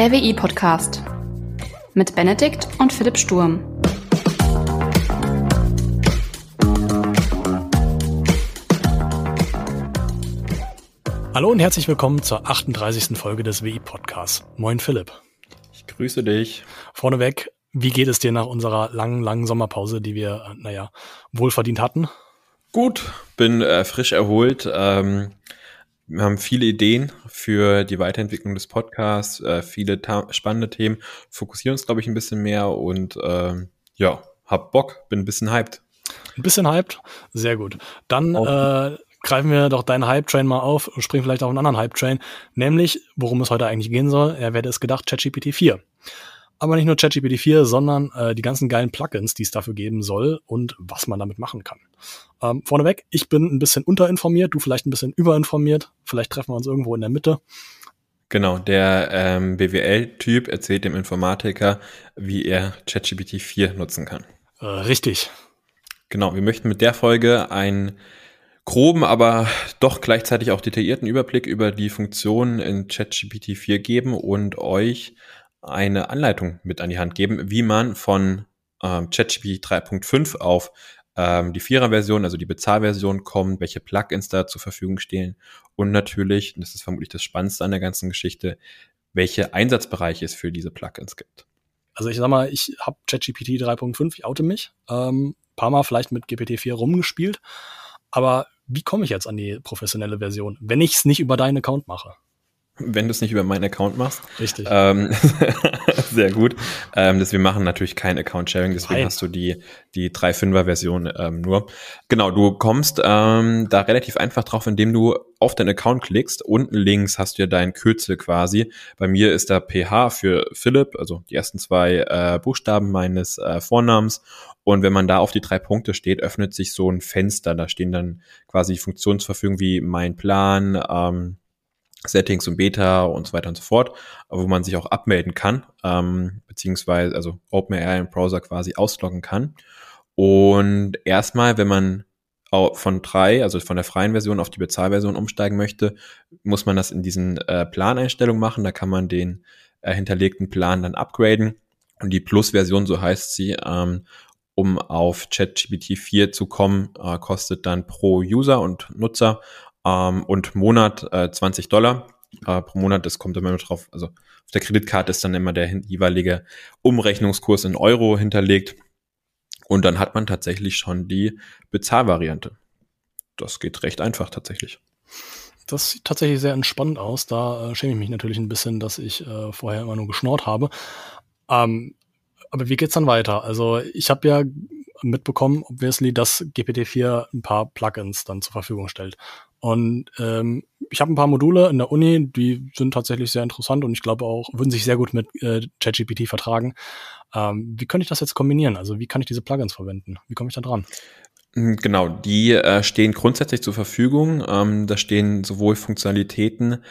Der WI-Podcast mit Benedikt und Philipp Sturm. Hallo und herzlich willkommen zur 38. Folge des WI-Podcasts. Moin Philipp. Ich grüße dich. Vorneweg, wie geht es dir nach unserer langen, langen Sommerpause, die wir, äh, naja, wohlverdient hatten? Gut, bin äh, frisch erholt. Ähm, wir haben viele Ideen für die Weiterentwicklung des Podcasts, äh, viele spannende Themen, fokussieren uns, glaube ich, ein bisschen mehr und äh, ja, hab Bock, bin ein bisschen hyped. Ein bisschen hyped? Sehr gut. Dann äh, greifen wir doch deinen Hype-Train mal auf und springen vielleicht auf einen anderen Hype-Train, nämlich, worum es heute eigentlich gehen soll, er werde es gedacht, ChatGPT 4. Aber nicht nur ChatGPT 4, sondern äh, die ganzen geilen Plugins, die es dafür geben soll und was man damit machen kann. Ähm, vorneweg, ich bin ein bisschen unterinformiert, du vielleicht ein bisschen überinformiert. Vielleicht treffen wir uns irgendwo in der Mitte. Genau, der ähm, BWL-Typ erzählt dem Informatiker, wie er ChatGPT 4 nutzen kann. Äh, richtig. Genau, wir möchten mit der Folge einen groben, aber doch gleichzeitig auch detaillierten Überblick über die Funktionen in ChatGPT 4 geben und euch eine Anleitung mit an die Hand geben, wie man von ähm, ChatGPT 3.5 auf ähm, die Vierer-Version, also die Bezahlversion kommt, welche Plugins da zur Verfügung stehen und natürlich, und das ist vermutlich das Spannendste an der ganzen Geschichte, welche Einsatzbereiche es für diese Plugins gibt. Also ich sag mal, ich habe ChatGPT 3.5, ich oute mich, ähm, paar Mal vielleicht mit GPT-4 rumgespielt, aber wie komme ich jetzt an die professionelle Version, wenn ich es nicht über deinen Account mache? Wenn du es nicht über meinen Account machst. Richtig. Ähm, sehr gut. Ähm, das, wir machen natürlich kein Account-Sharing, deswegen Nein. hast du die, die 3.5er-Version ähm, nur. Genau, du kommst ähm, da relativ einfach drauf, indem du auf deinen Account klickst. Unten links hast du ja dein Kürzel quasi. Bei mir ist da PH für Philipp, also die ersten zwei äh, Buchstaben meines äh, Vornamens. Und wenn man da auf die drei Punkte steht, öffnet sich so ein Fenster. Da stehen dann quasi Funktionsverfügungen wie mein Plan, ähm, Settings und Beta und so weiter und so fort, wo man sich auch abmelden kann, ähm, beziehungsweise also OpenAI im Browser quasi ausloggen kann. Und erstmal, wenn man von drei, also von der freien Version auf die Bezahlversion umsteigen möchte, muss man das in diesen äh, Planeinstellungen machen. Da kann man den äh, hinterlegten Plan dann upgraden. Und die Plus-Version, so heißt sie, ähm, um auf ChatGPT 4 zu kommen, äh, kostet dann pro User und Nutzer ähm, und Monat äh, 20 Dollar äh, pro Monat. Das kommt immer drauf. Also auf der Kreditkarte ist dann immer der jeweilige Umrechnungskurs in Euro hinterlegt. Und dann hat man tatsächlich schon die Bezahlvariante. Das geht recht einfach tatsächlich. Das sieht tatsächlich sehr entspannt aus. Da äh, schäme ich mich natürlich ein bisschen, dass ich äh, vorher immer nur geschnort habe. Ähm, aber wie geht's dann weiter? Also ich habe ja mitbekommen, obviously, dass GPT-4 ein paar Plugins dann zur Verfügung stellt. Und ähm, ich habe ein paar Module in der Uni, die sind tatsächlich sehr interessant und ich glaube auch, würden sich sehr gut mit äh, ChatGPT vertragen. Ähm, wie könnte ich das jetzt kombinieren? Also wie kann ich diese Plugins verwenden? Wie komme ich da dran? Hm, genau, die äh, stehen grundsätzlich zur Verfügung. Ähm, da stehen sowohl Funktionalitäten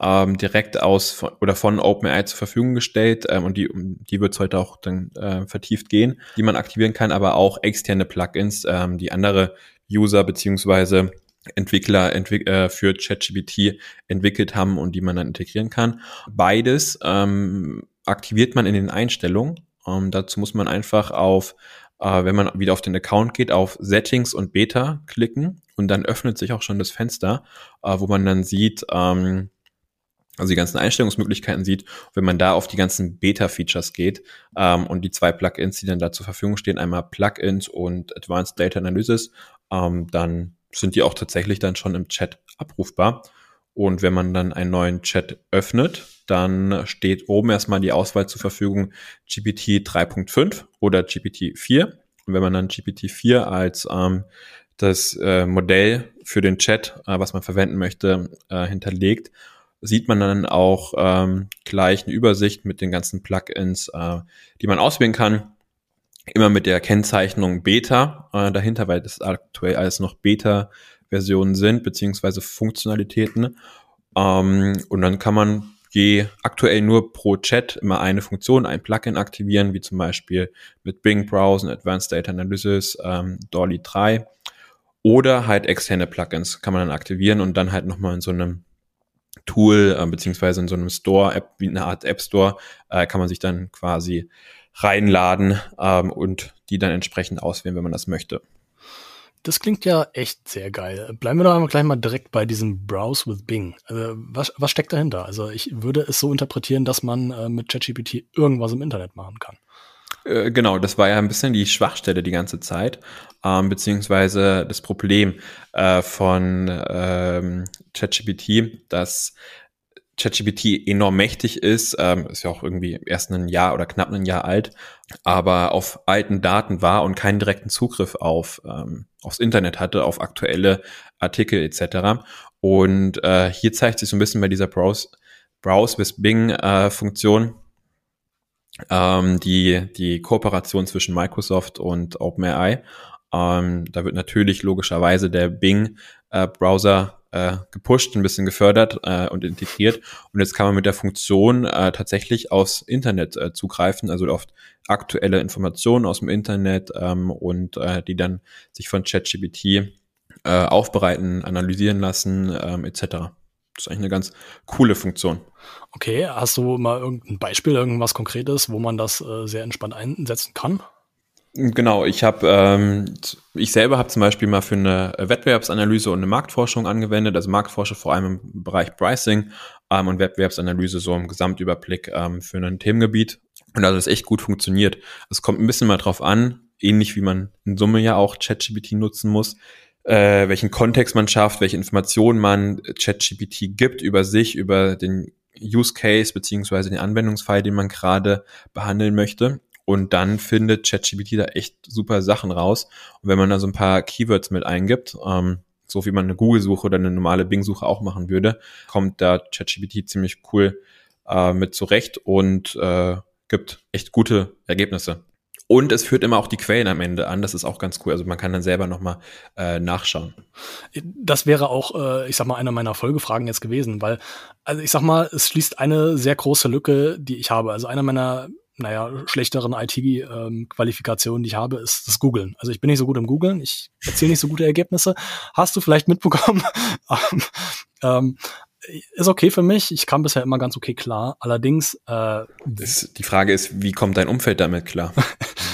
ähm, direkt aus von, oder von OpenAI zur Verfügung gestellt ähm, und die, um die wird es heute auch dann äh, vertieft gehen, die man aktivieren kann, aber auch externe Plugins, ähm, die andere User beziehungsweise Entwickler entwick äh, für ChatGPT entwickelt haben und die man dann integrieren kann. Beides ähm, aktiviert man in den Einstellungen. Ähm, dazu muss man einfach auf, äh, wenn man wieder auf den Account geht, auf Settings und Beta klicken und dann öffnet sich auch schon das Fenster, äh, wo man dann sieht, ähm, also die ganzen Einstellungsmöglichkeiten sieht. Wenn man da auf die ganzen Beta-Features geht ähm, und die zwei Plugins, die dann da zur Verfügung stehen, einmal Plugins und Advanced Data Analysis, ähm, dann sind die auch tatsächlich dann schon im Chat abrufbar. Und wenn man dann einen neuen Chat öffnet, dann steht oben erstmal die Auswahl zur Verfügung GPT 3.5 oder GPT 4. Und wenn man dann GPT 4 als ähm, das äh, Modell für den Chat, äh, was man verwenden möchte, äh, hinterlegt, sieht man dann auch ähm, gleich eine Übersicht mit den ganzen Plugins, äh, die man auswählen kann immer mit der Kennzeichnung Beta äh, dahinter, weil das aktuell alles noch Beta-Versionen sind, beziehungsweise Funktionalitäten. Ähm, und dann kann man je aktuell nur pro Chat immer eine Funktion, ein Plugin aktivieren, wie zum Beispiel mit Bing Browsen, Advanced Data Analysis, ähm, Dolly 3 oder halt externe Plugins kann man dann aktivieren und dann halt nochmal in so einem Tool, äh, beziehungsweise in so einem Store, App, wie eine Art App Store, äh, kann man sich dann quasi reinladen ähm, und die dann entsprechend auswählen, wenn man das möchte. Das klingt ja echt sehr geil. Bleiben wir doch einmal gleich mal direkt bei diesem Browse with Bing. Also was, was steckt dahinter? Also ich würde es so interpretieren, dass man äh, mit ChatGPT irgendwas im Internet machen kann. Äh, genau, das war ja ein bisschen die Schwachstelle die ganze Zeit, ähm, beziehungsweise das Problem äh, von ähm, ChatGPT, dass ChatGPT enorm mächtig ist, ähm, ist ja auch irgendwie erst ein Jahr oder knapp ein Jahr alt, aber auf alten Daten war und keinen direkten Zugriff auf ähm, aufs Internet hatte, auf aktuelle Artikel etc. Und äh, hier zeigt sich so ein bisschen bei dieser Browse, Browse with Bing äh, Funktion ähm, die die Kooperation zwischen Microsoft und OpenAI. Ähm, da wird natürlich logischerweise der Bing äh, Browser äh, gepusht, ein bisschen gefördert äh, und integriert. Und jetzt kann man mit der Funktion äh, tatsächlich aufs Internet äh, zugreifen, also auf aktuelle Informationen aus dem Internet ähm, und äh, die dann sich von ChatGPT äh, aufbereiten, analysieren lassen, ähm, etc. Das ist eigentlich eine ganz coole Funktion. Okay, hast du mal irgendein Beispiel, irgendwas Konkretes, wo man das äh, sehr entspannt einsetzen kann? Genau, ich habe, ähm, ich selber habe zum Beispiel mal für eine Wettbewerbsanalyse und eine Marktforschung angewendet, also Marktforschung vor allem im Bereich Pricing ähm, und Wettbewerbsanalyse so im Gesamtüberblick ähm, für ein Themengebiet. Und also das echt gut funktioniert. Es kommt ein bisschen mal drauf an, ähnlich wie man in Summe ja auch ChatGPT nutzen muss, äh, welchen Kontext man schafft, welche Informationen man ChatGPT gibt über sich, über den Use Case beziehungsweise den Anwendungsfall, den man gerade behandeln möchte. Und dann findet ChatGPT da echt super Sachen raus. Und wenn man da so ein paar Keywords mit eingibt, ähm, so wie man eine Google-Suche oder eine normale Bing-Suche auch machen würde, kommt da ChatGPT ziemlich cool äh, mit zurecht und äh, gibt echt gute Ergebnisse. Und es führt immer auch die Quellen am Ende an. Das ist auch ganz cool. Also man kann dann selber nochmal äh, nachschauen. Das wäre auch, äh, ich sag mal, eine meiner Folgefragen jetzt gewesen, weil, also ich sag mal, es schließt eine sehr große Lücke, die ich habe. Also einer meiner naja, schlechteren IT-Qualifikationen, die ich habe, ist das Googlen. Also ich bin nicht so gut im Googlen, ich erziele nicht so gute Ergebnisse. Hast du vielleicht mitbekommen? ähm, ist okay für mich. Ich kam bisher immer ganz okay klar. Allerdings. Äh, das, die Frage ist, wie kommt dein Umfeld damit klar?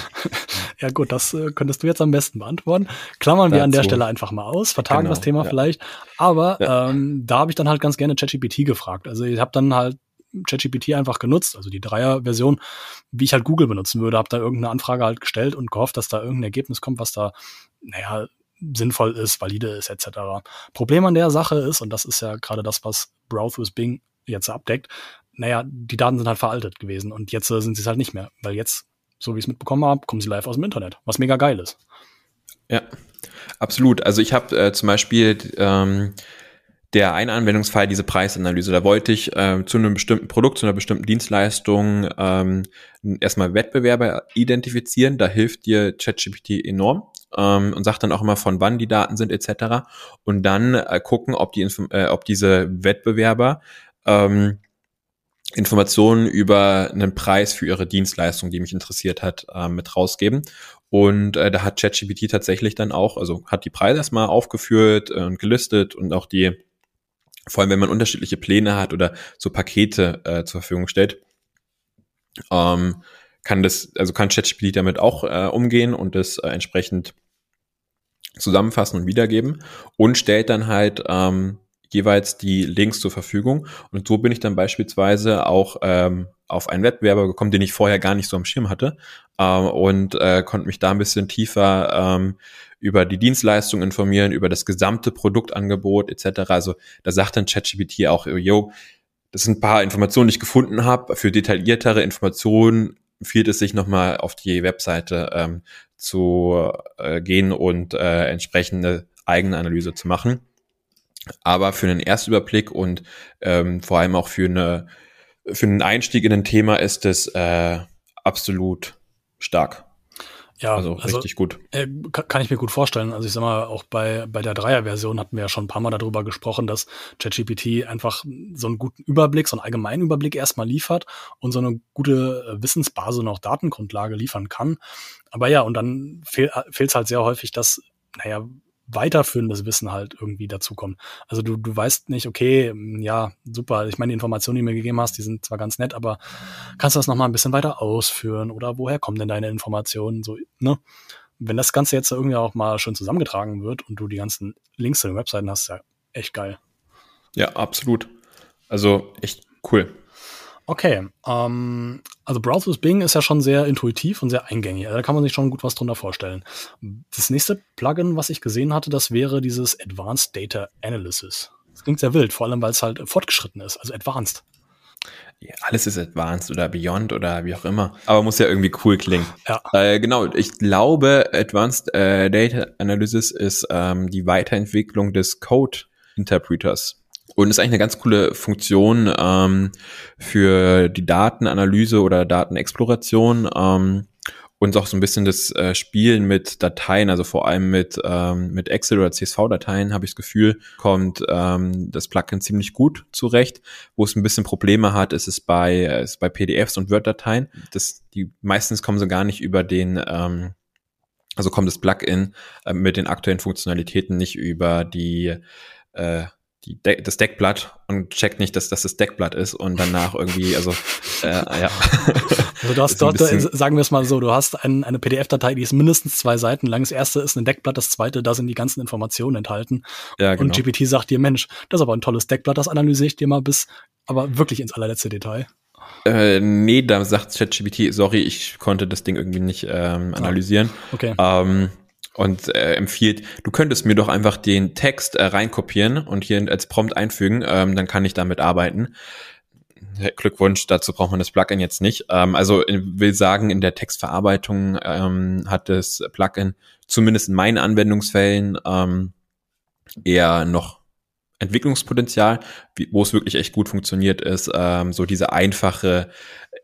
ja gut, das äh, könntest du jetzt am besten beantworten. Klammern Dazu. wir an der Stelle einfach mal aus, vertagen genau, das Thema ja. vielleicht. Aber ja. ähm, da habe ich dann halt ganz gerne ChatGPT gefragt. Also ich habe dann halt ChatGPT einfach genutzt, also die Dreier-Version, wie ich halt Google benutzen würde, habe da irgendeine Anfrage halt gestellt und gehofft, dass da irgendein Ergebnis kommt, was da, naja, sinnvoll ist, valide ist, etc. Problem an der Sache ist, und das ist ja gerade das, was Browse with Bing jetzt abdeckt, naja, die Daten sind halt veraltet gewesen und jetzt äh, sind sie es halt nicht mehr, weil jetzt, so wie ich es mitbekommen habe, kommen sie live aus dem Internet, was mega geil ist. Ja, absolut. Also ich habe äh, zum Beispiel ähm, der eine Anwendungsfall diese Preisanalyse. Da wollte ich äh, zu einem bestimmten Produkt, zu einer bestimmten Dienstleistung ähm, erstmal Wettbewerber identifizieren. Da hilft dir ChatGPT enorm ähm, und sagt dann auch immer, von wann die Daten sind etc. Und dann äh, gucken, ob, die äh, ob diese Wettbewerber ähm, Informationen über einen Preis für ihre Dienstleistung, die mich interessiert hat, äh, mit rausgeben. Und äh, da hat ChatGPT tatsächlich dann auch, also hat die Preise erstmal aufgeführt und gelistet und auch die vor allem wenn man unterschiedliche Pläne hat oder so Pakete äh, zur Verfügung stellt, ähm, kann das, also kann ChatGPT damit auch äh, umgehen und das äh, entsprechend zusammenfassen und wiedergeben und stellt dann halt ähm, jeweils die Links zur Verfügung. Und so bin ich dann beispielsweise auch ähm, auf einen Wettbewerber gekommen, den ich vorher gar nicht so am Schirm hatte ähm, und äh, konnte mich da ein bisschen tiefer ähm, über die Dienstleistung informieren, über das gesamte Produktangebot etc. Also da sagt dann ChatGPT auch, yo, das sind ein paar Informationen, die ich gefunden habe. Für detailliertere Informationen empfiehlt es sich nochmal auf die Webseite ähm, zu äh, gehen und äh, entsprechende eigene Analyse zu machen. Aber für einen Erstüberblick und ähm, vor allem auch für eine für einen Einstieg in ein Thema ist es äh, absolut stark. Ja, also, also richtig gut. Äh, kann ich mir gut vorstellen. Also ich sag mal, auch bei, bei der Dreier-Version hatten wir ja schon ein paar Mal darüber gesprochen, dass ChatGPT einfach so einen guten Überblick, so einen allgemeinen Überblick erstmal liefert und so eine gute äh, Wissensbasis und auch Datengrundlage liefern kann. Aber ja, und dann fehl, fehlt es halt sehr häufig, dass, naja, weiterführendes Wissen halt irgendwie dazukommt. Also du, du weißt nicht, okay, ja, super, ich meine, die Informationen, die du mir gegeben hast, die sind zwar ganz nett, aber kannst du das nochmal ein bisschen weiter ausführen oder woher kommen denn deine Informationen? So, ne? Wenn das Ganze jetzt irgendwie auch mal schön zusammengetragen wird und du die ganzen Links zu den Webseiten hast, ist ja echt geil. Ja, absolut. Also echt cool. Okay, ähm, also Browse with Bing ist ja schon sehr intuitiv und sehr eingängig. Also da kann man sich schon gut was drunter vorstellen. Das nächste Plugin, was ich gesehen hatte, das wäre dieses Advanced Data Analysis. Das klingt sehr wild, vor allem weil es halt fortgeschritten ist, also advanced. Ja, alles ist advanced oder beyond oder wie auch immer. Aber muss ja irgendwie cool klingen. Ja. Äh, genau, ich glaube, Advanced äh, Data Analysis ist ähm, die Weiterentwicklung des Code Interpreters. Und ist eigentlich eine ganz coole Funktion ähm, für die Datenanalyse oder Datenexploration ähm, und auch so ein bisschen das äh, Spielen mit Dateien, also vor allem mit, ähm, mit Excel oder CSV-Dateien, habe ich das Gefühl, kommt ähm, das Plugin ziemlich gut zurecht. Wo es ein bisschen Probleme hat, ist es bei, ist bei PDFs und Word-Dateien. Das, die meistens kommen so gar nicht über den ähm, also kommt das Plugin äh, mit den aktuellen Funktionalitäten nicht über die äh, die De das Deckblatt und checkt nicht, dass das das Deckblatt ist und danach irgendwie, also äh, ja. Also du hast dort, sagen wir es mal so, du hast ein, eine PDF-Datei, die ist mindestens zwei Seiten lang. Das erste ist ein Deckblatt, das zweite, da sind die ganzen Informationen enthalten. Ja, genau. Und GPT sagt dir, Mensch, das ist aber ein tolles Deckblatt, das analysiere ich dir mal bis, aber wirklich ins allerletzte Detail. Äh, nee, da sagt ChatGPT, sorry, ich konnte das Ding irgendwie nicht ähm, analysieren. Okay. Ähm, und äh, empfiehlt, du könntest mir doch einfach den Text äh, reinkopieren und hier als Prompt einfügen, ähm, dann kann ich damit arbeiten. Glückwunsch, dazu braucht man das Plugin jetzt nicht. Ähm, also will sagen, in der Textverarbeitung ähm, hat das Plugin zumindest in meinen Anwendungsfällen ähm, eher noch Entwicklungspotenzial, wo es wirklich echt gut funktioniert ist, ähm, so diese einfache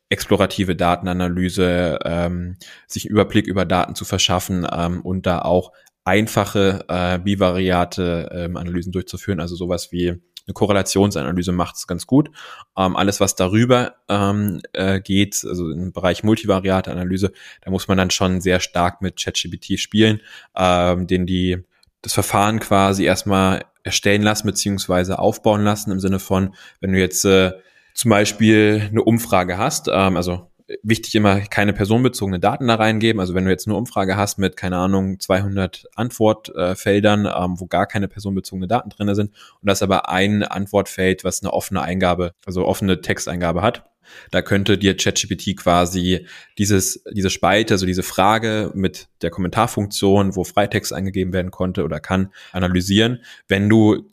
explorative Datenanalyse, ähm, sich einen Überblick über Daten zu verschaffen ähm, und da auch einfache äh, bivariate ähm, Analysen durchzuführen, also sowas wie eine Korrelationsanalyse macht es ganz gut. Ähm, alles, was darüber ähm, äh, geht, also im Bereich multivariate Analyse, da muss man dann schon sehr stark mit ChatGPT spielen, ähm, den die das Verfahren quasi erstmal erstellen lassen beziehungsweise aufbauen lassen im Sinne von, wenn du jetzt äh, zum Beispiel eine Umfrage hast, ähm, also wichtig immer keine personenbezogene Daten da reingeben. Also wenn du jetzt eine Umfrage hast mit, keine Ahnung, 200 Antwortfeldern, ähm, wo gar keine personenbezogene Daten drinne sind und das aber ein Antwortfeld, was eine offene Eingabe, also offene Texteingabe hat, da könnte dir ChatGPT quasi dieses, diese Spalte, also diese Frage mit der Kommentarfunktion, wo Freitext eingegeben werden konnte oder kann, analysieren. Wenn du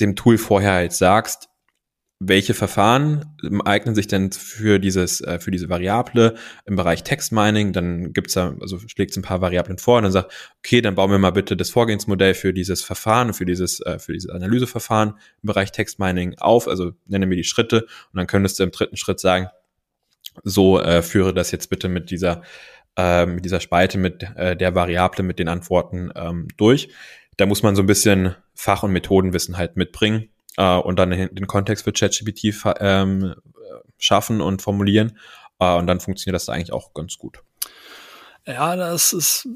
dem Tool vorher halt sagst, welche Verfahren eignen sich denn für dieses, äh, für diese Variable im Bereich Text Mining? Dann gibt's da, also schlägt es ein paar Variablen vor und dann sagt, okay, dann bauen wir mal bitte das Vorgehensmodell für dieses Verfahren, für dieses, äh, für dieses Analyseverfahren im Bereich Text Mining auf, also nenne mir die Schritte und dann könntest du im dritten Schritt sagen, so äh, führe das jetzt bitte mit dieser, äh, mit dieser Spalte, mit äh, der Variable, mit den Antworten ähm, durch. Da muss man so ein bisschen Fach- und Methodenwissen halt mitbringen äh, und dann den Kontext für ChatGPT ähm, schaffen und formulieren. Äh, und dann funktioniert das da eigentlich auch ganz gut. Ja, das ist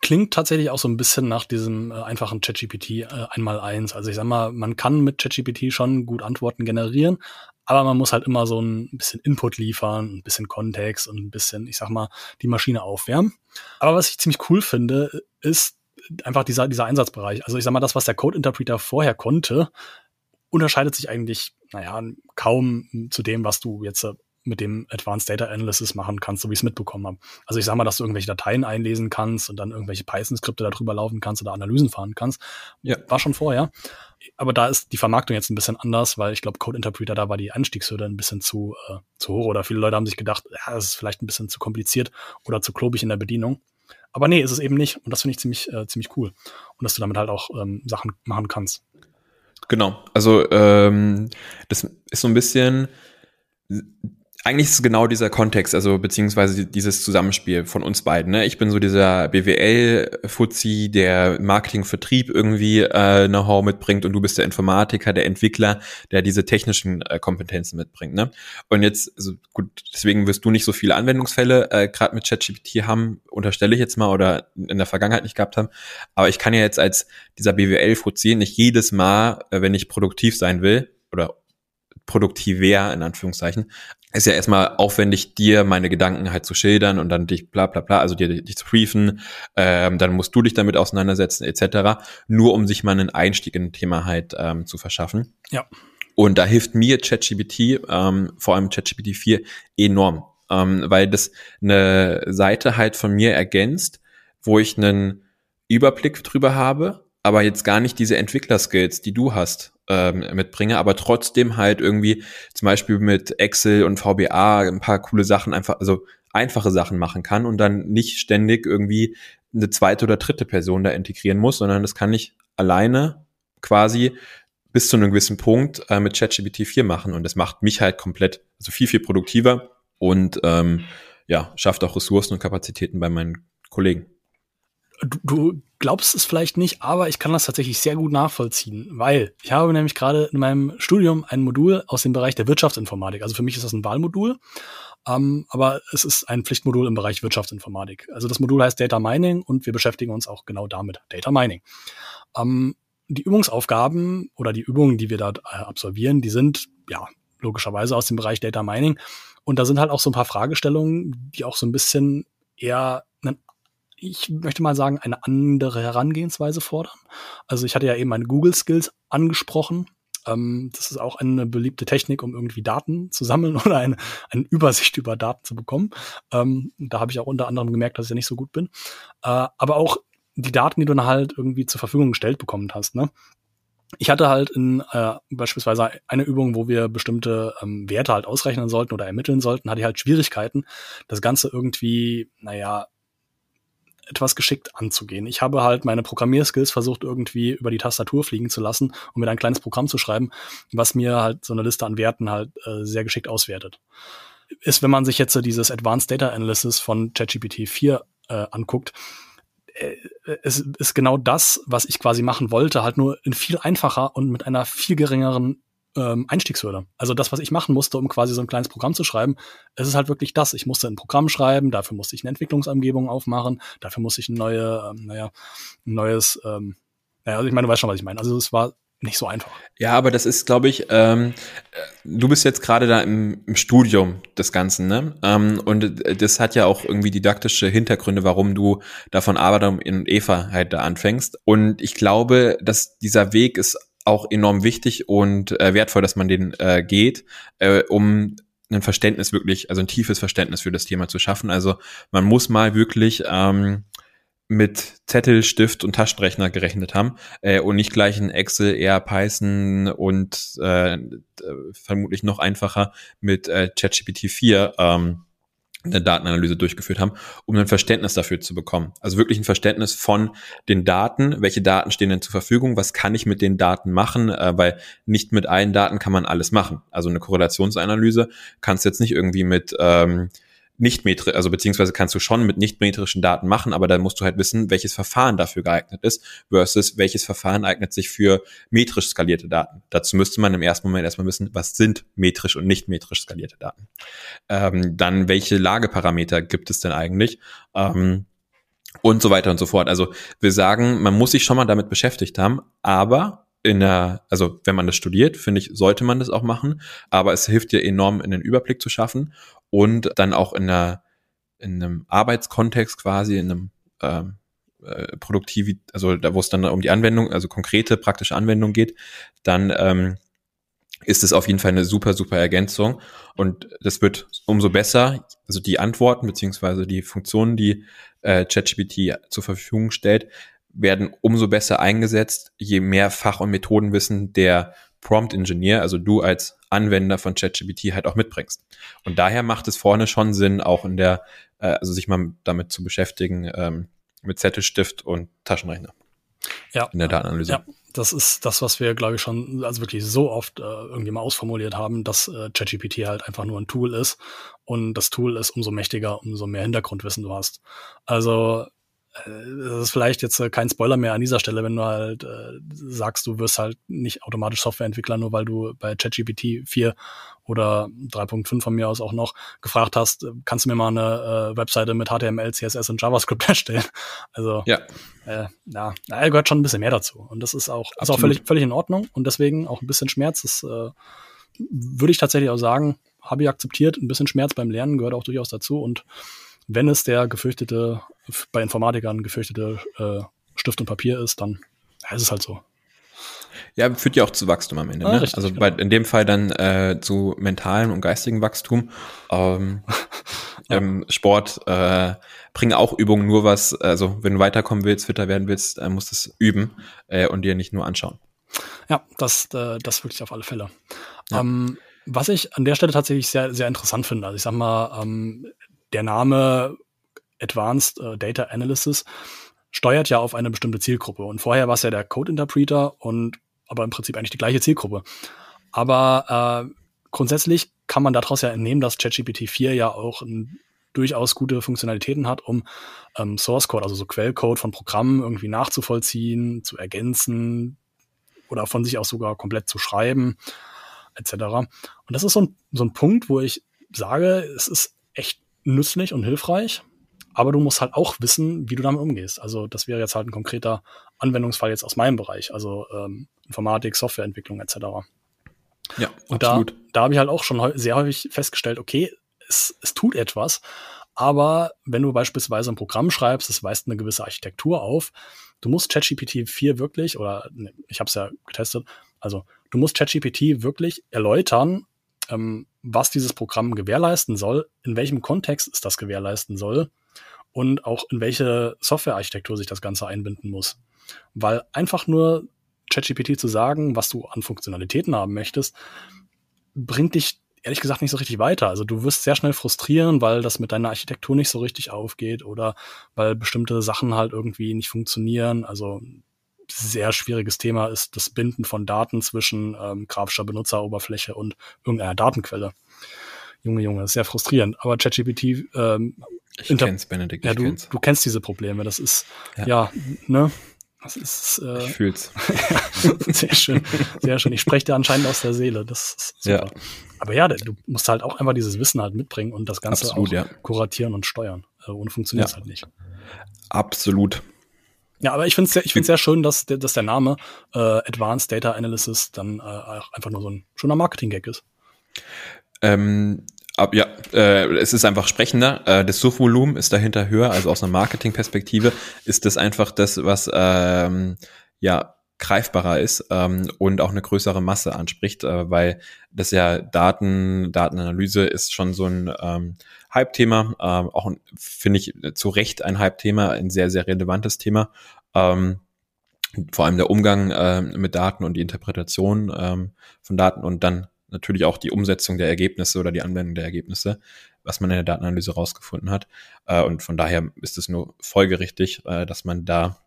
klingt tatsächlich auch so ein bisschen nach diesem äh, einfachen ChatGPT äh, einmal eins. Also ich sag mal, man kann mit ChatGPT schon gut Antworten generieren, aber man muss halt immer so ein bisschen Input liefern, ein bisschen Kontext und ein bisschen, ich sag mal, die Maschine aufwärmen. Aber was ich ziemlich cool finde, ist einfach dieser, dieser Einsatzbereich. Also ich sag mal, das, was der Code Interpreter vorher konnte, unterscheidet sich eigentlich, naja, kaum zu dem, was du jetzt äh, mit dem Advanced Data Analysis machen kannst, so wie ich es mitbekommen habe. Also ich sag mal, dass du irgendwelche Dateien einlesen kannst und dann irgendwelche Python-Skripte darüber laufen kannst oder Analysen fahren kannst. Ja. War schon vorher. Aber da ist die Vermarktung jetzt ein bisschen anders, weil ich glaube, Code Interpreter, da war die Einstiegshürde ein bisschen zu, äh, zu hoch oder viele Leute haben sich gedacht, ja, das ist vielleicht ein bisschen zu kompliziert oder zu klobig in der Bedienung. Aber nee, ist es eben nicht. Und das finde ich ziemlich, äh, ziemlich cool. Und dass du damit halt auch ähm, Sachen machen kannst. Genau. Also ähm, das ist so ein bisschen eigentlich ist es genau dieser Kontext, also beziehungsweise dieses Zusammenspiel von uns beiden. Ne? Ich bin so dieser BWL-Fuzzi, der Marketing-Vertrieb irgendwie äh, Know-how mitbringt und du bist der Informatiker, der Entwickler, der diese technischen äh, Kompetenzen mitbringt. Ne? Und jetzt, also gut, deswegen wirst du nicht so viele Anwendungsfälle äh, gerade mit ChatGPT haben, unterstelle ich jetzt mal, oder in der Vergangenheit nicht gehabt haben. Aber ich kann ja jetzt als dieser BWL-Fuzzi nicht jedes Mal, äh, wenn ich produktiv sein will, oder produktiver in Anführungszeichen, ist ja erstmal aufwendig, dir meine Gedanken halt zu schildern und dann dich bla bla bla, also dir dich zu briefen, ähm, dann musst du dich damit auseinandersetzen, etc., nur um sich mal einen Einstieg in ein Thema halt ähm, zu verschaffen. Ja. Und da hilft mir ChatGPT, ähm, vor allem ChatGPT 4, enorm, ähm, weil das eine Seite halt von mir ergänzt, wo ich einen Überblick drüber habe, aber jetzt gar nicht diese Entwicklerskills, die du hast ähm, mitbringe, aber trotzdem halt irgendwie zum Beispiel mit Excel und VBA ein paar coole Sachen einfach, also einfache Sachen machen kann und dann nicht ständig irgendwie eine zweite oder dritte Person da integrieren muss, sondern das kann ich alleine quasi bis zu einem gewissen Punkt äh, mit ChatGPT 4 machen. Und das macht mich halt komplett, also viel, viel produktiver und ähm, ja, schafft auch Ressourcen und Kapazitäten bei meinen Kollegen du, du glaubst es vielleicht nicht, aber ich kann das tatsächlich sehr gut nachvollziehen, weil ich habe nämlich gerade in meinem Studium ein Modul aus dem Bereich der Wirtschaftsinformatik. Also für mich ist das ein Wahlmodul, ähm, aber es ist ein Pflichtmodul im Bereich Wirtschaftsinformatik. Also das Modul heißt Data Mining und wir beschäftigen uns auch genau damit, Data Mining. Ähm, die Übungsaufgaben oder die Übungen, die wir da äh, absolvieren, die sind ja logischerweise aus dem Bereich Data Mining. Und da sind halt auch so ein paar Fragestellungen, die auch so ein bisschen eher ich möchte mal sagen, eine andere Herangehensweise fordern. Also ich hatte ja eben meine Google Skills angesprochen. Ähm, das ist auch eine beliebte Technik, um irgendwie Daten zu sammeln oder eine, eine Übersicht über Daten zu bekommen. Ähm, da habe ich auch unter anderem gemerkt, dass ich ja nicht so gut bin. Äh, aber auch die Daten, die du dann halt irgendwie zur Verfügung gestellt bekommen hast. Ne? Ich hatte halt in äh, beispielsweise eine Übung, wo wir bestimmte ähm, Werte halt ausrechnen sollten oder ermitteln sollten, hatte ich halt Schwierigkeiten, das Ganze irgendwie, naja, etwas geschickt anzugehen. Ich habe halt meine Programmierskills versucht, irgendwie über die Tastatur fliegen zu lassen, um mir ein kleines Programm zu schreiben, was mir halt so eine Liste an Werten halt äh, sehr geschickt auswertet. Ist, wenn man sich jetzt so dieses Advanced Data Analysis von ChatGPT 4 äh, anguckt, äh, es ist genau das, was ich quasi machen wollte, halt nur in viel einfacher und mit einer viel geringeren ähm, Einstiegshürde. Also das, was ich machen musste, um quasi so ein kleines Programm zu schreiben, es ist halt wirklich das. Ich musste ein Programm schreiben, dafür musste ich eine Entwicklungsumgebung aufmachen, dafür musste ich ein neue, ähm, naja, ein neues, ähm, naja, also ich meine, du weißt schon, was ich meine. Also es war nicht so einfach. Ja, aber das ist, glaube ich, ähm, du bist jetzt gerade da im, im, Studium des Ganzen, ne? Ähm, und das hat ja auch irgendwie didaktische Hintergründe, warum du da von Adam und Eva halt da anfängst. Und ich glaube, dass dieser Weg ist auch enorm wichtig und äh, wertvoll, dass man den äh, geht, äh, um ein Verständnis wirklich, also ein tiefes Verständnis für das Thema zu schaffen. Also man muss mal wirklich ähm, mit Zettel, Stift und Taschenrechner gerechnet haben äh, und nicht gleich in Excel, eher Python und äh, vermutlich noch einfacher mit äh, ChatGPT 4 ähm, eine Datenanalyse durchgeführt haben, um ein Verständnis dafür zu bekommen. Also wirklich ein Verständnis von den Daten, welche Daten stehen denn zur Verfügung, was kann ich mit den Daten machen, äh, weil nicht mit allen Daten kann man alles machen. Also eine Korrelationsanalyse kannst du jetzt nicht irgendwie mit ähm, nicht metrisch, also beziehungsweise kannst du schon mit nicht metrischen Daten machen, aber dann musst du halt wissen, welches Verfahren dafür geeignet ist, versus welches Verfahren eignet sich für metrisch skalierte Daten. Dazu müsste man im ersten Moment erstmal wissen, was sind metrisch und nicht metrisch skalierte Daten. Ähm, dann, welche Lageparameter gibt es denn eigentlich? Ähm, und so weiter und so fort. Also wir sagen, man muss sich schon mal damit beschäftigt haben, aber in der, also wenn man das studiert, finde ich, sollte man das auch machen, aber es hilft dir enorm, in den Überblick zu schaffen und dann auch in, einer, in einem Arbeitskontext quasi, in einem ähm, äh, Produktiv, also da wo es dann um die Anwendung, also konkrete praktische Anwendung geht, dann ähm, ist es auf jeden Fall eine super, super Ergänzung. Und das wird umso besser, also die Antworten beziehungsweise die Funktionen, die äh, ChatGPT zur Verfügung stellt, werden umso besser eingesetzt, je mehr Fach- und Methodenwissen der Prompt-Ingenieur, also du als Anwender von ChatGPT halt auch mitbringst. Und daher macht es vorne schon Sinn, auch in der, äh, also sich mal damit zu beschäftigen, ähm, mit Zettelstift und Taschenrechner. Ja. In der Datenanalyse. Ja, das ist das, was wir, glaube ich, schon also wirklich so oft äh, irgendwie mal ausformuliert haben, dass äh, ChatGPT halt einfach nur ein Tool ist und das Tool ist umso mächtiger, umso mehr Hintergrundwissen du hast. Also das ist vielleicht jetzt äh, kein Spoiler mehr an dieser Stelle, wenn du halt äh, sagst, du wirst halt nicht automatisch Softwareentwickler, nur weil du bei ChatGPT 4 oder 3.5 von mir aus auch noch gefragt hast, äh, kannst du mir mal eine äh, Webseite mit HTML, CSS und JavaScript erstellen? Also ja, äh, ja, er gehört schon ein bisschen mehr dazu. Und das ist auch, ist auch völlig, völlig in Ordnung und deswegen auch ein bisschen Schmerz. Das äh, würde ich tatsächlich auch sagen, habe ich akzeptiert. Ein bisschen Schmerz beim Lernen gehört auch durchaus dazu und wenn es der gefürchtete, bei Informatikern gefürchtete äh, Stift und Papier ist, dann ja, ist es halt so. Ja, führt ja auch zu Wachstum am Ende. Ah, ne? Richtig, also bei, genau. in dem Fall dann äh, zu mentalem und geistigem Wachstum. Ähm, ja. ähm, Sport äh, bringen auch Übungen nur was, also wenn du weiterkommen willst, fitter werden willst, äh, musst du es üben äh, und dir nicht nur anschauen. Ja, das, äh, das wirklich auf alle Fälle. Ja. Ähm, was ich an der Stelle tatsächlich sehr, sehr interessant finde, also ich sag mal, ähm, der Name Advanced äh, Data Analysis steuert ja auf eine bestimmte Zielgruppe. Und vorher war es ja der Code Interpreter und aber im Prinzip eigentlich die gleiche Zielgruppe. Aber äh, grundsätzlich kann man daraus ja entnehmen, dass ChatGPT 4 ja auch ein, durchaus gute Funktionalitäten hat, um ähm, Source Code, also so Quellcode von Programmen irgendwie nachzuvollziehen, zu ergänzen oder von sich aus sogar komplett zu schreiben, etc. Und das ist so ein, so ein Punkt, wo ich sage, es ist echt nützlich und hilfreich, aber du musst halt auch wissen, wie du damit umgehst. Also das wäre jetzt halt ein konkreter Anwendungsfall jetzt aus meinem Bereich, also ähm, Informatik, Softwareentwicklung etc. Ja, und absolut. da, da habe ich halt auch schon sehr häufig festgestellt, okay, es, es tut etwas, aber wenn du beispielsweise ein Programm schreibst, es weist eine gewisse Architektur auf, du musst ChatGPT 4 wirklich, oder ne, ich habe es ja getestet, also du musst ChatGPT wirklich erläutern, ähm, was dieses Programm gewährleisten soll, in welchem Kontext es das gewährleisten soll und auch in welche Softwarearchitektur sich das Ganze einbinden muss. Weil einfach nur ChatGPT zu sagen, was du an Funktionalitäten haben möchtest, bringt dich ehrlich gesagt nicht so richtig weiter. Also du wirst sehr schnell frustrieren, weil das mit deiner Architektur nicht so richtig aufgeht oder weil bestimmte Sachen halt irgendwie nicht funktionieren. Also sehr schwieriges Thema ist das Binden von Daten zwischen ähm, grafischer Benutzeroberfläche und irgendeiner Datenquelle. Junge, Junge, sehr frustrierend. Aber ChatGPT ähm, ich kenn's, Benedikt. Ja, du, kenn's. du kennst diese Probleme. Das ist, ja, ja ne? Das ist, äh, ich fühl's. sehr schön, sehr schön. Ich spreche dir anscheinend aus der Seele. Das ist super. Ja. Aber ja, du musst halt auch einfach dieses Wissen halt mitbringen und das Ganze Absolut, auch ja. kuratieren und steuern. Äh, ohne funktioniert es halt nicht. Absolut. Ja, aber ich finde es sehr, ich find's sehr schön, dass, dass der Name äh, Advanced Data Analysis dann äh, einfach nur so ein schöner Marketing-Gag ist. Ähm, ab, ja, äh, es ist einfach sprechender. Äh, das Suchvolumen ist dahinter höher, also aus einer Marketing-Perspektive ist das einfach das, was ähm, ja greifbarer ist ähm, und auch eine größere Masse anspricht, äh, weil das ja Daten, Datenanalyse ist schon so ein ähm, Hype-Thema, ähm, auch finde ich zu Recht ein Hype-Thema, ein sehr, sehr relevantes Thema. Ähm, vor allem der Umgang äh, mit Daten und die Interpretation ähm, von Daten und dann natürlich auch die Umsetzung der Ergebnisse oder die Anwendung der Ergebnisse, was man in der Datenanalyse rausgefunden hat. Äh, und von daher ist es nur folgerichtig, äh, dass man da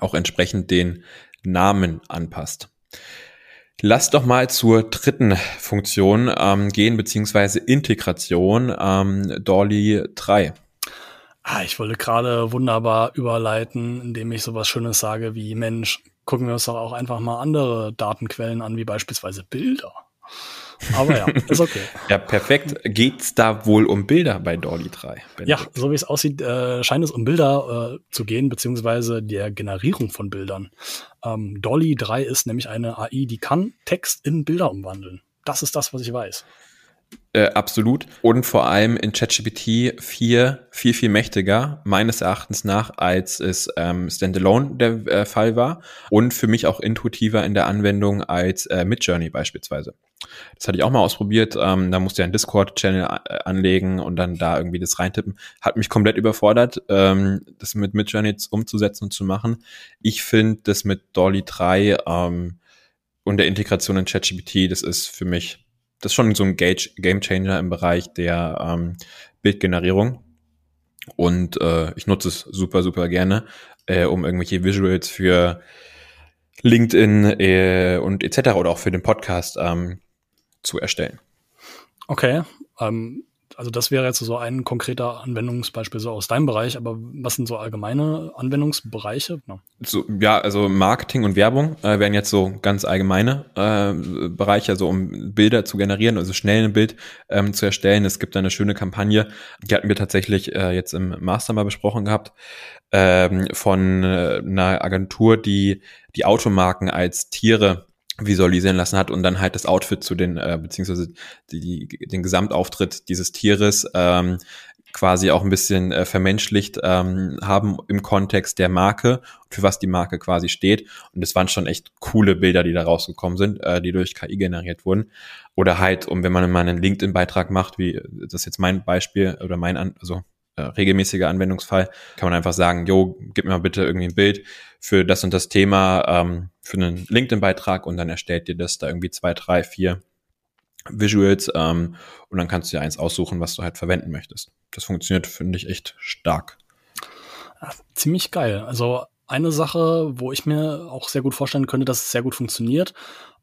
auch entsprechend den Namen anpasst. Lass doch mal zur dritten Funktion ähm, gehen, beziehungsweise Integration, ähm, Dolly 3. Ah, ich wollte gerade wunderbar überleiten, indem ich sowas Schönes sage wie, Mensch, gucken wir uns doch auch einfach mal andere Datenquellen an, wie beispielsweise Bilder. Aber ja, ist okay. ja, perfekt. Geht's da wohl um Bilder bei Dolly 3? Ja, so wie es aussieht, äh, scheint es um Bilder äh, zu gehen, beziehungsweise der Generierung von Bildern. Ähm, Dolly 3 ist nämlich eine AI, die kann Text in Bilder umwandeln. Das ist das, was ich weiß. Äh, absolut. Und vor allem in ChatGPT 4 viel, viel mächtiger, meines Erachtens nach, als es ähm, Standalone der äh, Fall war. Und für mich auch intuitiver in der Anwendung als äh, Midjourney beispielsweise. Das hatte ich auch mal ausprobiert. Ähm, da musste ich einen Discord-Channel äh, anlegen und dann da irgendwie das reintippen. Hat mich komplett überfordert, ähm, das mit Midjourney umzusetzen und zu machen. Ich finde das mit Dolly 3 ähm, und der Integration in ChatGPT, das ist für mich, das ist schon so ein Gage, Game Changer im Bereich der ähm, Bildgenerierung. Und äh, ich nutze es super, super gerne, äh, um irgendwelche Visuals für LinkedIn äh, und etc. oder auch für den Podcast ähm, zu erstellen. Okay. Ähm, also das wäre jetzt so ein konkreter Anwendungsbeispiel so aus deinem Bereich, aber was sind so allgemeine Anwendungsbereiche? No. So, ja, also Marketing und Werbung äh, wären jetzt so ganz allgemeine äh, Bereiche, also um Bilder zu generieren, also schnell ein Bild ähm, zu erstellen. Es gibt eine schöne Kampagne, die hatten wir tatsächlich äh, jetzt im Master mal besprochen gehabt, ähm, von äh, einer Agentur, die die Automarken als Tiere visualisieren lassen hat und dann halt das Outfit zu den, äh, beziehungsweise die, die, den Gesamtauftritt dieses Tieres ähm, quasi auch ein bisschen äh, vermenschlicht ähm, haben im Kontext der Marke für was die Marke quasi steht. Und das waren schon echt coole Bilder, die da rausgekommen sind, äh, die durch KI generiert wurden. Oder halt, um wenn man mal einen LinkedIn-Beitrag macht, wie das ist jetzt mein Beispiel oder mein, An also äh, regelmäßiger Anwendungsfall, kann man einfach sagen, jo, gib mir mal bitte irgendwie ein Bild für das und das Thema, ähm, für einen LinkedIn-Beitrag und dann erstellt dir das da irgendwie zwei, drei, vier Visuals ähm, und dann kannst du dir eins aussuchen, was du halt verwenden möchtest. Das funktioniert, finde ich, echt stark. Ja, ziemlich geil. Also eine Sache, wo ich mir auch sehr gut vorstellen könnte, dass es sehr gut funktioniert,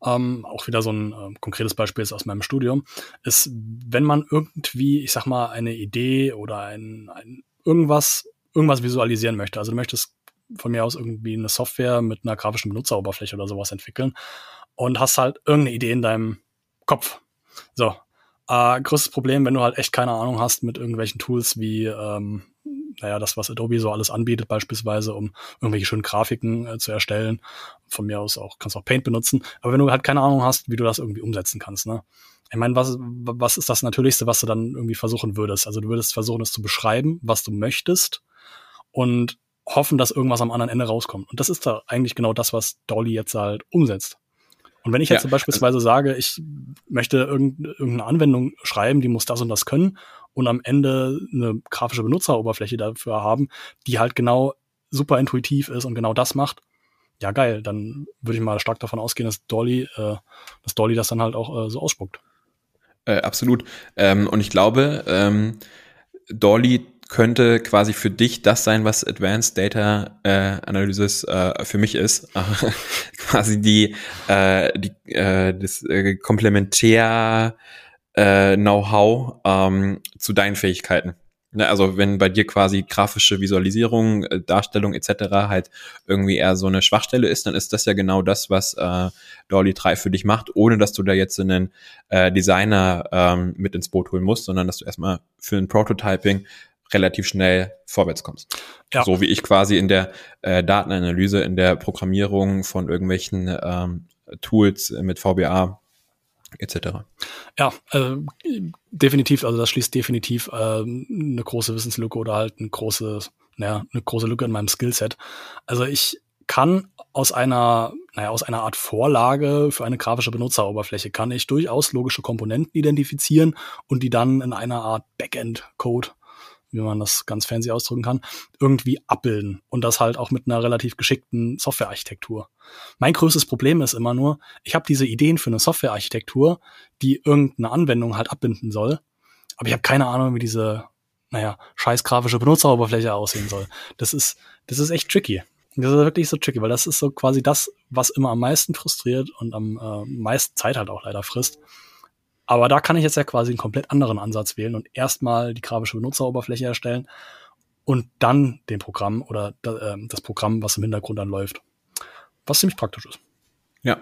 ähm, auch wieder so ein äh, konkretes Beispiel ist aus meinem Studium, ist, wenn man irgendwie, ich sag mal, eine Idee oder ein, ein irgendwas, irgendwas visualisieren möchte. Also du möchtest von mir aus irgendwie eine Software mit einer grafischen Benutzeroberfläche oder sowas entwickeln und hast halt irgendeine Idee in deinem Kopf. So. Äh, größtes Problem, wenn du halt echt keine Ahnung hast mit irgendwelchen Tools wie ähm, naja, das, was Adobe so alles anbietet, beispielsweise, um irgendwelche schönen Grafiken äh, zu erstellen. Von mir aus auch, kannst auch Paint benutzen. Aber wenn du halt keine Ahnung hast, wie du das irgendwie umsetzen kannst, ne? Ich meine, was, was ist das Natürlichste, was du dann irgendwie versuchen würdest? Also du würdest versuchen, es zu beschreiben, was du möchtest und hoffen, dass irgendwas am anderen Ende rauskommt. Und das ist da eigentlich genau das, was Dolly jetzt halt umsetzt. Und wenn ich jetzt ja. beispielsweise sage, ich möchte irgendeine Anwendung schreiben, die muss das und das können und am Ende eine grafische Benutzeroberfläche dafür haben, die halt genau super intuitiv ist und genau das macht, ja geil, dann würde ich mal stark davon ausgehen, dass Dolly, äh, dass Dolly das dann halt auch äh, so ausspuckt. Äh, absolut. Ähm, und ich glaube, ähm, Dolly könnte quasi für dich das sein, was Advanced Data äh, Analysis äh, für mich ist. quasi die, äh, die äh, das äh, Komplementär äh, Know-how ähm, zu deinen Fähigkeiten. Ne, also wenn bei dir quasi grafische Visualisierung, äh, Darstellung etc. halt irgendwie eher so eine Schwachstelle ist, dann ist das ja genau das, was äh, Dolly 3 für dich macht, ohne dass du da jetzt einen äh, Designer ähm, mit ins Boot holen musst, sondern dass du erstmal für ein Prototyping relativ schnell vorwärts kommst. Ja. So wie ich quasi in der äh, Datenanalyse, in der Programmierung von irgendwelchen ähm, Tools mit VBA etc. Ja, äh, definitiv, also das schließt definitiv äh, eine große Wissenslücke oder halt eine große, naja, eine große Lücke in meinem Skillset. Also ich kann aus einer, naja, aus einer Art Vorlage für eine grafische Benutzeroberfläche kann ich durchaus logische Komponenten identifizieren und die dann in einer Art Backend-Code wie man das ganz fancy ausdrücken kann, irgendwie abbilden. Und das halt auch mit einer relativ geschickten Softwarearchitektur. Mein größtes Problem ist immer nur, ich habe diese Ideen für eine Softwarearchitektur, die irgendeine Anwendung halt abbinden soll, aber ich habe keine Ahnung, wie diese, naja, scheiß grafische Benutzeroberfläche aussehen soll. Das ist, das ist echt tricky. Das ist wirklich so tricky, weil das ist so quasi das, was immer am meisten frustriert und am äh, meisten Zeit halt auch leider frisst. Aber da kann ich jetzt ja quasi einen komplett anderen Ansatz wählen und erstmal die grafische Benutzeroberfläche erstellen und dann den Programm oder ähm, das Programm, was im Hintergrund dann läuft. Was ziemlich praktisch ist. Ja.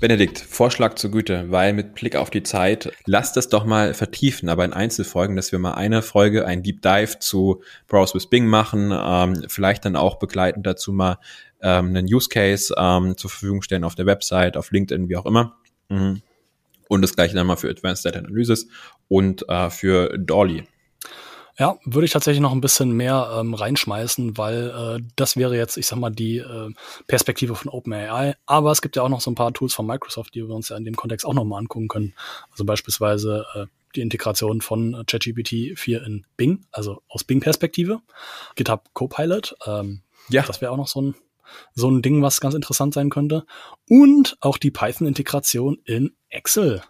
Benedikt, Vorschlag zur Güte, weil mit Blick auf die Zeit, lasst es doch mal vertiefen, aber in Einzelfolgen, dass wir mal eine Folge, ein Deep Dive zu Browse with Bing machen, ähm, vielleicht dann auch begleitend dazu mal ähm, einen Use Case ähm, zur Verfügung stellen auf der Website, auf LinkedIn, wie auch immer. Mhm. Und das gleiche dann mal für Advanced Data Analysis und äh, für Dolly. Ja, würde ich tatsächlich noch ein bisschen mehr ähm, reinschmeißen, weil äh, das wäre jetzt, ich sag mal, die äh, Perspektive von OpenAI. Aber es gibt ja auch noch so ein paar Tools von Microsoft, die wir uns ja in dem Kontext auch nochmal angucken können. Also beispielsweise äh, die Integration von ChatGPT 4 in Bing, also aus Bing-Perspektive. GitHub Copilot, ähm, ja. das wäre auch noch so ein so ein Ding, was ganz interessant sein könnte. Und auch die Python-Integration in Excel.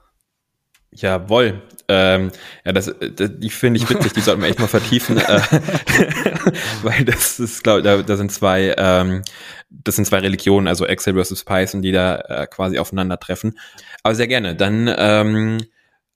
Jawohl. Ähm, ja, das, das die finde ich witzig, die sollten wir echt mal vertiefen, äh, weil das ist, glaube da, da sind zwei, ähm, das sind zwei Religionen, also Excel versus Python, die da äh, quasi aufeinandertreffen. Aber sehr gerne. Dann ähm,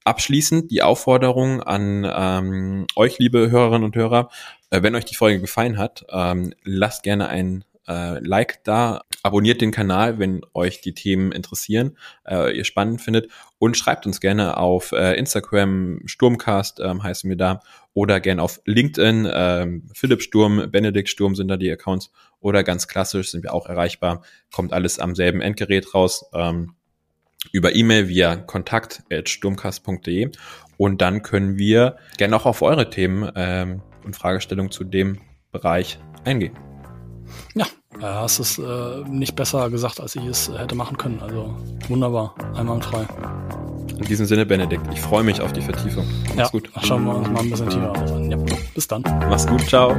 abschließend die Aufforderung an ähm, euch, liebe Hörerinnen und Hörer, äh, wenn euch die Folge gefallen hat, ähm, lasst gerne ein äh, Like da, abonniert den Kanal, wenn euch die Themen interessieren, äh, ihr spannend findet und schreibt uns gerne auf äh, Instagram, Sturmcast ähm, heißen wir da, oder gerne auf LinkedIn, ähm, Philipp Sturm, Benedikt Sturm sind da die Accounts oder ganz klassisch sind wir auch erreichbar, kommt alles am selben Endgerät raus. Ähm, über E-Mail via kontakt.sturmcast.de und dann können wir gerne auch auf eure Themen ähm, und Fragestellungen zu dem Bereich eingehen. Ja, hast es äh, nicht besser gesagt, als ich es hätte machen können. Also wunderbar, einwandfrei. In diesem Sinne, Benedikt, ich freue mich auf die Vertiefung. Mach's ja, gut. Schauen wir uns mal ein bisschen tiefer an. Ja, bis dann. Mach's gut, ciao.